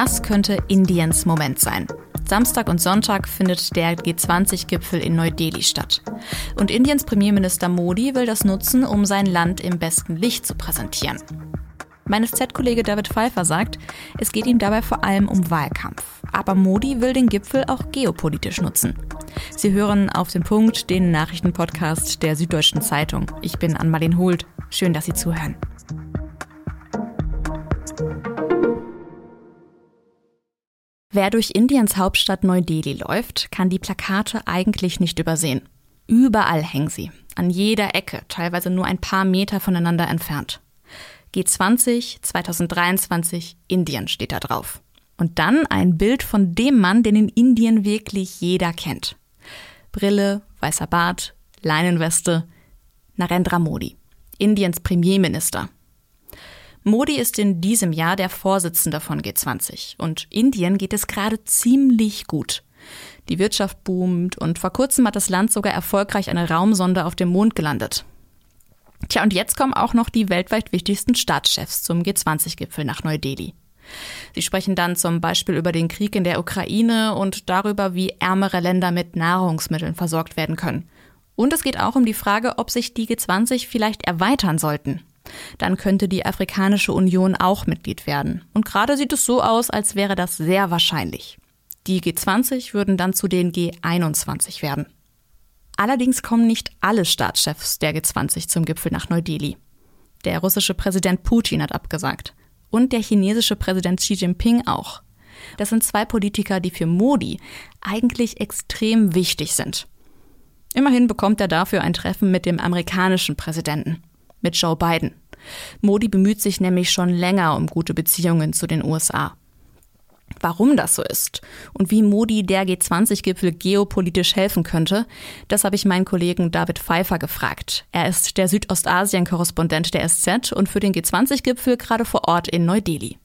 Das könnte Indiens Moment sein. Samstag und Sonntag findet der G20-Gipfel in Neu-Delhi statt. Und Indiens Premierminister Modi will das nutzen, um sein Land im besten Licht zu präsentieren. Mein Z-Kollege David Pfeiffer sagt, es geht ihm dabei vor allem um Wahlkampf. Aber Modi will den Gipfel auch geopolitisch nutzen. Sie hören auf den Punkt den Nachrichtenpodcast der Süddeutschen Zeitung. Ich bin Ann-Marlene Hult. Schön, dass Sie zuhören. Wer durch Indiens Hauptstadt Neu-Delhi läuft, kann die Plakate eigentlich nicht übersehen. Überall hängen sie, an jeder Ecke, teilweise nur ein paar Meter voneinander entfernt. G20 2023 Indien steht da drauf. Und dann ein Bild von dem Mann, den in Indien wirklich jeder kennt. Brille, weißer Bart, Leinenweste, Narendra Modi, Indiens Premierminister. Modi ist in diesem Jahr der Vorsitzende von G20 und Indien geht es gerade ziemlich gut. Die Wirtschaft boomt und vor kurzem hat das Land sogar erfolgreich eine Raumsonde auf dem Mond gelandet. Tja, und jetzt kommen auch noch die weltweit wichtigsten Staatschefs zum G20-Gipfel nach Neu-Delhi. Sie sprechen dann zum Beispiel über den Krieg in der Ukraine und darüber, wie ärmere Länder mit Nahrungsmitteln versorgt werden können. Und es geht auch um die Frage, ob sich die G20 vielleicht erweitern sollten. Dann könnte die Afrikanische Union auch Mitglied werden. Und gerade sieht es so aus, als wäre das sehr wahrscheinlich. Die G20 würden dann zu den G21 werden. Allerdings kommen nicht alle Staatschefs der G20 zum Gipfel nach Neu-Delhi. Der russische Präsident Putin hat abgesagt. Und der chinesische Präsident Xi Jinping auch. Das sind zwei Politiker, die für Modi eigentlich extrem wichtig sind. Immerhin bekommt er dafür ein Treffen mit dem amerikanischen Präsidenten mit Joe Biden. Modi bemüht sich nämlich schon länger um gute Beziehungen zu den USA. Warum das so ist und wie Modi der G20-Gipfel geopolitisch helfen könnte, das habe ich meinen Kollegen David Pfeiffer gefragt. Er ist der Südostasien-Korrespondent der SZ und für den G20-Gipfel gerade vor Ort in Neu-Delhi.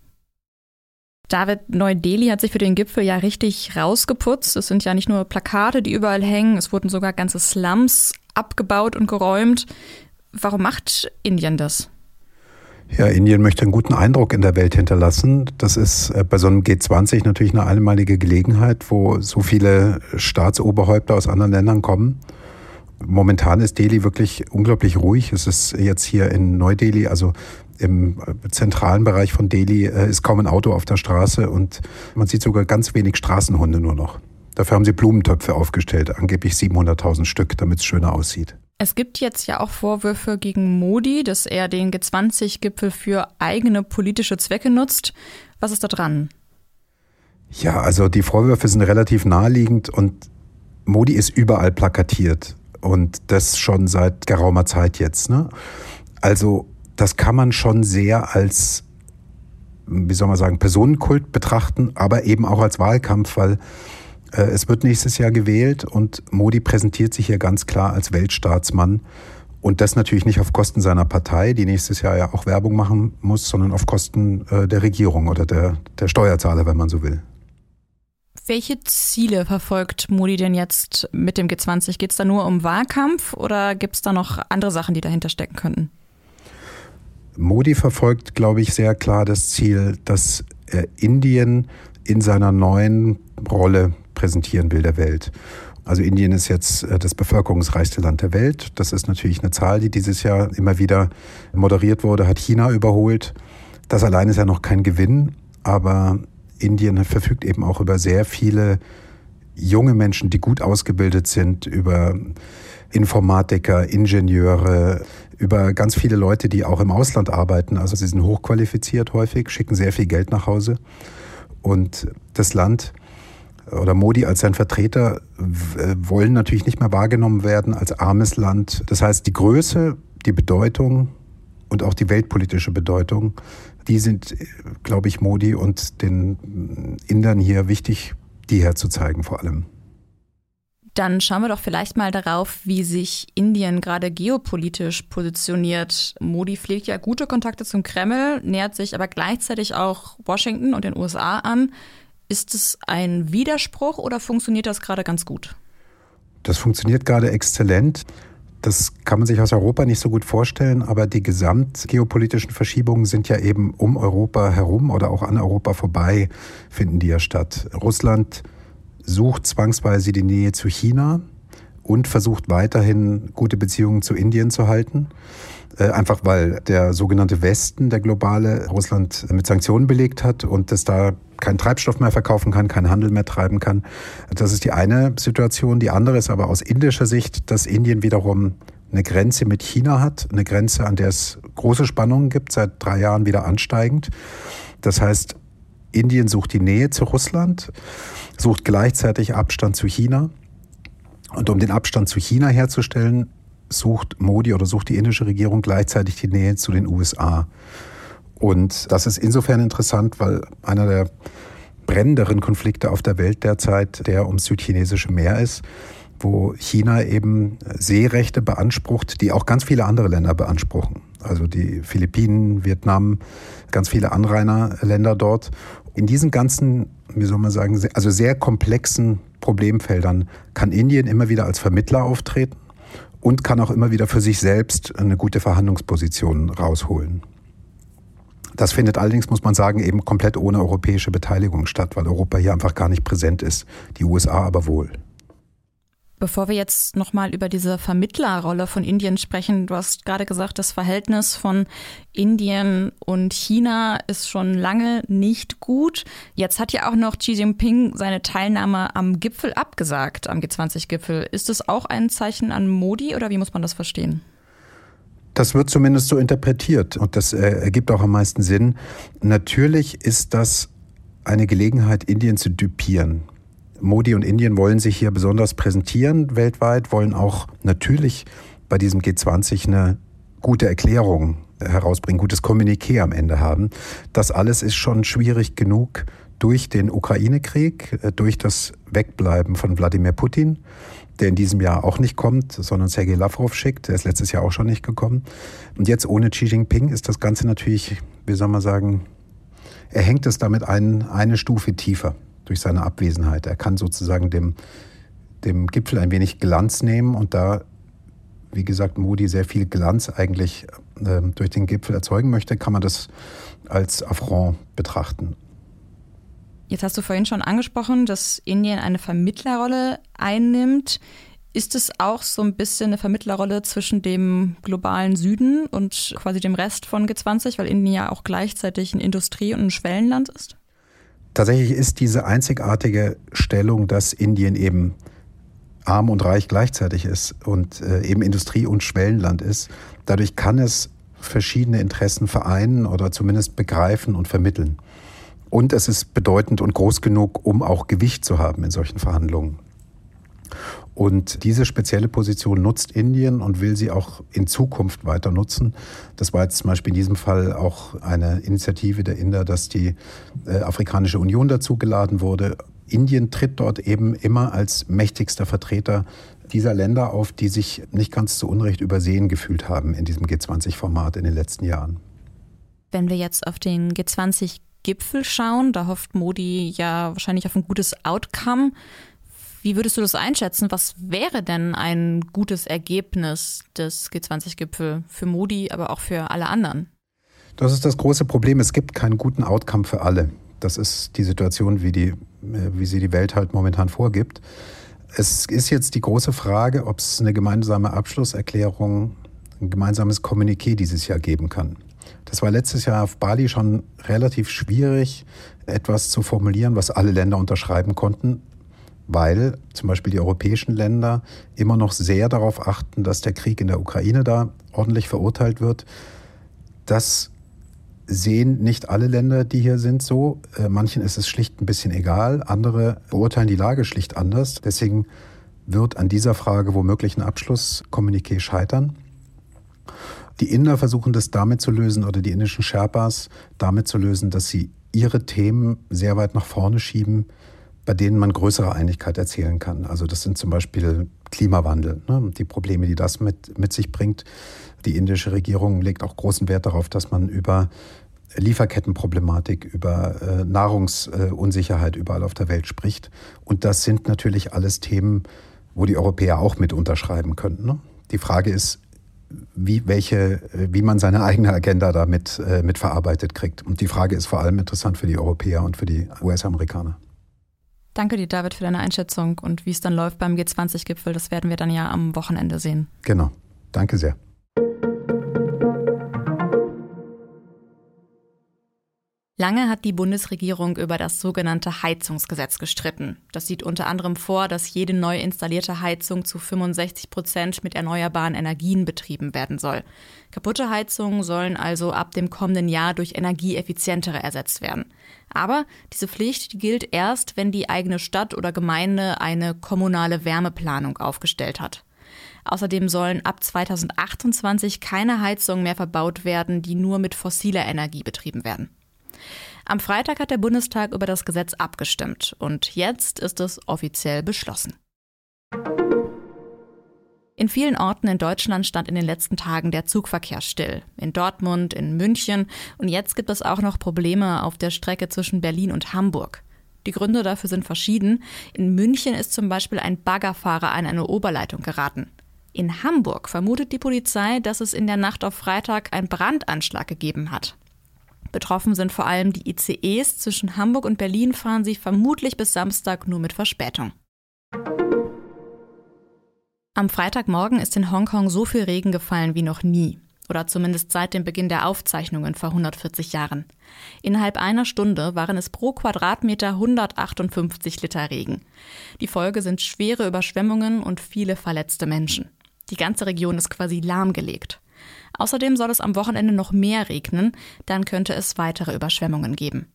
David, Neu-Delhi hat sich für den Gipfel ja richtig rausgeputzt. Es sind ja nicht nur Plakate, die überall hängen, es wurden sogar ganze Slums abgebaut und geräumt. Warum macht Indien das? Ja, Indien möchte einen guten Eindruck in der Welt hinterlassen. Das ist äh, bei so einem G20 natürlich eine einmalige Gelegenheit, wo so viele Staatsoberhäupter aus anderen Ländern kommen. Momentan ist Delhi wirklich unglaublich ruhig. Es ist jetzt hier in Neu-Delhi, also im zentralen Bereich von Delhi, äh, ist kaum ein Auto auf der Straße und man sieht sogar ganz wenig Straßenhunde nur noch. Dafür haben sie Blumentöpfe aufgestellt, angeblich 700.000 Stück, damit es schöner aussieht. Es gibt jetzt ja auch Vorwürfe gegen Modi, dass er den G20-Gipfel für eigene politische Zwecke nutzt. Was ist da dran? Ja, also die Vorwürfe sind relativ naheliegend und Modi ist überall plakatiert und das schon seit geraumer Zeit jetzt. Ne? Also das kann man schon sehr als, wie soll man sagen, Personenkult betrachten, aber eben auch als Wahlkampf, weil es wird nächstes Jahr gewählt und Modi präsentiert sich hier ganz klar als Weltstaatsmann. Und das natürlich nicht auf Kosten seiner Partei, die nächstes Jahr ja auch Werbung machen muss, sondern auf Kosten äh, der Regierung oder der, der Steuerzahler, wenn man so will. Welche Ziele verfolgt Modi denn jetzt mit dem G20? Geht es da nur um Wahlkampf oder gibt es da noch andere Sachen, die dahinter stecken könnten? Modi verfolgt, glaube ich, sehr klar das Ziel, dass er Indien in seiner neuen Rolle präsentieren will der Welt. Also Indien ist jetzt äh, das bevölkerungsreichste Land der Welt. Das ist natürlich eine Zahl, die dieses Jahr immer wieder moderiert wurde, hat China überholt. Das allein ist ja noch kein Gewinn, aber Indien verfügt eben auch über sehr viele junge Menschen, die gut ausgebildet sind, über Informatiker, Ingenieure, über ganz viele Leute, die auch im Ausland arbeiten. Also sie sind hochqualifiziert häufig, schicken sehr viel Geld nach Hause. Und das Land oder Modi als sein Vertreter äh, wollen natürlich nicht mehr wahrgenommen werden als armes Land. Das heißt, die Größe, die Bedeutung und auch die weltpolitische Bedeutung, die sind, glaube ich, Modi und den Indern hier wichtig, die herzuzeigen vor allem. Dann schauen wir doch vielleicht mal darauf, wie sich Indien gerade geopolitisch positioniert. Modi pflegt ja gute Kontakte zum Kreml, nähert sich aber gleichzeitig auch Washington und den USA an. Ist es ein Widerspruch oder funktioniert das gerade ganz gut? Das funktioniert gerade exzellent. Das kann man sich aus Europa nicht so gut vorstellen, aber die gesamtgeopolitischen Verschiebungen sind ja eben um Europa herum oder auch an Europa vorbei, finden die ja statt. Russland sucht zwangsweise die Nähe zu China und versucht weiterhin gute Beziehungen zu Indien zu halten. Äh, einfach weil der sogenannte Westen, der globale, Russland mit Sanktionen belegt hat und es da keinen Treibstoff mehr verkaufen kann, keinen Handel mehr treiben kann. Das ist die eine Situation. Die andere ist aber aus indischer Sicht, dass Indien wiederum eine Grenze mit China hat, eine Grenze, an der es große Spannungen gibt, seit drei Jahren wieder ansteigend. Das heißt, Indien sucht die Nähe zu Russland, sucht gleichzeitig Abstand zu China. Und um den Abstand zu China herzustellen, sucht Modi oder sucht die indische Regierung gleichzeitig die Nähe zu den USA. Und das ist insofern interessant, weil einer der brennenderen Konflikte auf der Welt derzeit der ums südchinesische Meer ist, wo China eben Seerechte beansprucht, die auch ganz viele andere Länder beanspruchen. Also die Philippinen, Vietnam, ganz viele Anrainerländer dort. In diesen ganzen, wie soll man sagen, also sehr komplexen Problemfeldern kann Indien immer wieder als Vermittler auftreten und kann auch immer wieder für sich selbst eine gute Verhandlungsposition rausholen. Das findet allerdings, muss man sagen, eben komplett ohne europäische Beteiligung statt, weil Europa hier einfach gar nicht präsent ist, die USA aber wohl. Bevor wir jetzt nochmal über diese Vermittlerrolle von Indien sprechen, du hast gerade gesagt, das Verhältnis von Indien und China ist schon lange nicht gut. Jetzt hat ja auch noch Xi Jinping seine Teilnahme am Gipfel abgesagt, am G20-Gipfel. Ist das auch ein Zeichen an Modi oder wie muss man das verstehen? Das wird zumindest so interpretiert und das äh, ergibt auch am meisten Sinn. Natürlich ist das eine Gelegenheit, Indien zu düpieren. Modi und Indien wollen sich hier besonders präsentieren weltweit, wollen auch natürlich bei diesem G20 eine gute Erklärung herausbringen, gutes Kommuniqué am Ende haben. Das alles ist schon schwierig genug durch den Ukraine-Krieg, äh, durch das Wegbleiben von Wladimir Putin, der in diesem Jahr auch nicht kommt, sondern Sergei Lavrov schickt. Der ist letztes Jahr auch schon nicht gekommen. Und jetzt ohne Xi Jinping ist das Ganze natürlich, wie soll man sagen, er hängt es damit ein, eine Stufe tiefer durch seine Abwesenheit. Er kann sozusagen dem, dem Gipfel ein wenig Glanz nehmen und da, wie gesagt, Modi sehr viel Glanz eigentlich äh, durch den Gipfel erzeugen möchte, kann man das als Affront betrachten. Jetzt hast du vorhin schon angesprochen, dass Indien eine Vermittlerrolle einnimmt. Ist es auch so ein bisschen eine Vermittlerrolle zwischen dem globalen Süden und quasi dem Rest von G20, weil Indien ja auch gleichzeitig ein Industrie- und ein Schwellenland ist? Tatsächlich ist diese einzigartige Stellung, dass Indien eben arm und reich gleichzeitig ist und äh, eben Industrie- und Schwellenland ist. Dadurch kann es verschiedene Interessen vereinen oder zumindest begreifen und vermitteln. Und es ist bedeutend und groß genug, um auch Gewicht zu haben in solchen Verhandlungen. Und diese spezielle Position nutzt Indien und will sie auch in Zukunft weiter nutzen. Das war jetzt zum Beispiel in diesem Fall auch eine Initiative der Inder, dass die äh, Afrikanische Union dazu geladen wurde. Indien tritt dort eben immer als mächtigster Vertreter dieser Länder auf, die sich nicht ganz zu Unrecht übersehen gefühlt haben in diesem G20-Format in den letzten Jahren. Wenn wir jetzt auf den G20-Gipfel schauen, da hofft Modi ja wahrscheinlich auf ein gutes Outcome. Wie würdest du das einschätzen? Was wäre denn ein gutes Ergebnis des G20-Gipfel für Modi, aber auch für alle anderen? Das ist das große Problem. Es gibt keinen guten Outcome für alle. Das ist die Situation, wie, die, äh, wie sie die Welt halt momentan vorgibt. Es ist jetzt die große Frage, ob es eine gemeinsame Abschlusserklärung, ein gemeinsames Kommuniqué dieses Jahr geben kann. Das war letztes Jahr auf Bali schon relativ schwierig, etwas zu formulieren, was alle Länder unterschreiben konnten weil zum Beispiel die europäischen Länder immer noch sehr darauf achten, dass der Krieg in der Ukraine da ordentlich verurteilt wird. Das sehen nicht alle Länder, die hier sind, so. Äh, manchen ist es schlicht ein bisschen egal, andere beurteilen die Lage schlicht anders. Deswegen wird an dieser Frage womöglich ein Abschlusskommuniqué scheitern. Die Inder versuchen das damit zu lösen oder die indischen Sherpas damit zu lösen, dass sie ihre Themen sehr weit nach vorne schieben, bei denen man größere Einigkeit erzielen kann. Also das sind zum Beispiel Klimawandel, ne, die Probleme, die das mit, mit sich bringt. Die indische Regierung legt auch großen Wert darauf, dass man über Lieferkettenproblematik, über äh, Nahrungsunsicherheit überall auf der Welt spricht. Und das sind natürlich alles Themen, wo die Europäer auch mit unterschreiben könnten. Ne? Die Frage ist, wie, welche, wie man seine eigene Agenda damit äh, mit verarbeitet kriegt. Und die Frage ist vor allem interessant für die Europäer und für die US-Amerikaner. Danke dir, David, für deine Einschätzung und wie es dann läuft beim G20-Gipfel. Das werden wir dann ja am Wochenende sehen. Genau. Danke sehr. Lange hat die Bundesregierung über das sogenannte Heizungsgesetz gestritten. Das sieht unter anderem vor, dass jede neu installierte Heizung zu 65 Prozent mit erneuerbaren Energien betrieben werden soll. Kaputte Heizungen sollen also ab dem kommenden Jahr durch energieeffizientere ersetzt werden. Aber diese Pflicht die gilt erst, wenn die eigene Stadt oder Gemeinde eine kommunale Wärmeplanung aufgestellt hat. Außerdem sollen ab 2028 keine Heizungen mehr verbaut werden, die nur mit fossiler Energie betrieben werden. Am Freitag hat der Bundestag über das Gesetz abgestimmt und jetzt ist es offiziell beschlossen. In vielen Orten in Deutschland stand in den letzten Tagen der Zugverkehr still. In Dortmund, in München und jetzt gibt es auch noch Probleme auf der Strecke zwischen Berlin und Hamburg. Die Gründe dafür sind verschieden. In München ist zum Beispiel ein Baggerfahrer an eine Oberleitung geraten. In Hamburg vermutet die Polizei, dass es in der Nacht auf Freitag einen Brandanschlag gegeben hat. Betroffen sind vor allem die ICEs. Zwischen Hamburg und Berlin fahren sie vermutlich bis Samstag nur mit Verspätung. Am Freitagmorgen ist in Hongkong so viel Regen gefallen wie noch nie. Oder zumindest seit dem Beginn der Aufzeichnungen vor 140 Jahren. Innerhalb einer Stunde waren es pro Quadratmeter 158 Liter Regen. Die Folge sind schwere Überschwemmungen und viele verletzte Menschen. Die ganze Region ist quasi lahmgelegt. Außerdem soll es am Wochenende noch mehr regnen, dann könnte es weitere Überschwemmungen geben.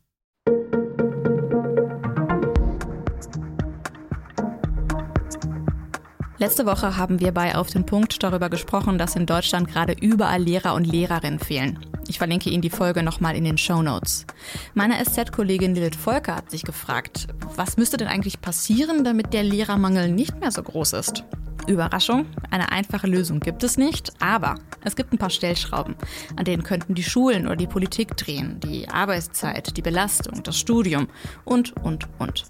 Letzte Woche haben wir bei Auf den Punkt darüber gesprochen, dass in Deutschland gerade überall Lehrer und Lehrerinnen fehlen. Ich verlinke Ihnen die Folge nochmal in den Show Notes. Meine SZ-Kollegin Lilith Volker hat sich gefragt, was müsste denn eigentlich passieren, damit der Lehrermangel nicht mehr so groß ist? Überraschung, eine einfache Lösung gibt es nicht, aber es gibt ein paar Stellschrauben, an denen könnten die Schulen oder die Politik drehen, die Arbeitszeit, die Belastung, das Studium und, und, und.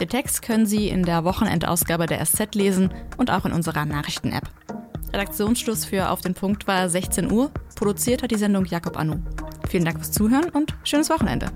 Den Text können Sie in der Wochenendausgabe der SZ lesen und auch in unserer Nachrichten-App. Redaktionsschluss für Auf den Punkt war 16 Uhr. Produziert hat die Sendung Jakob Anu. Vielen Dank fürs Zuhören und schönes Wochenende.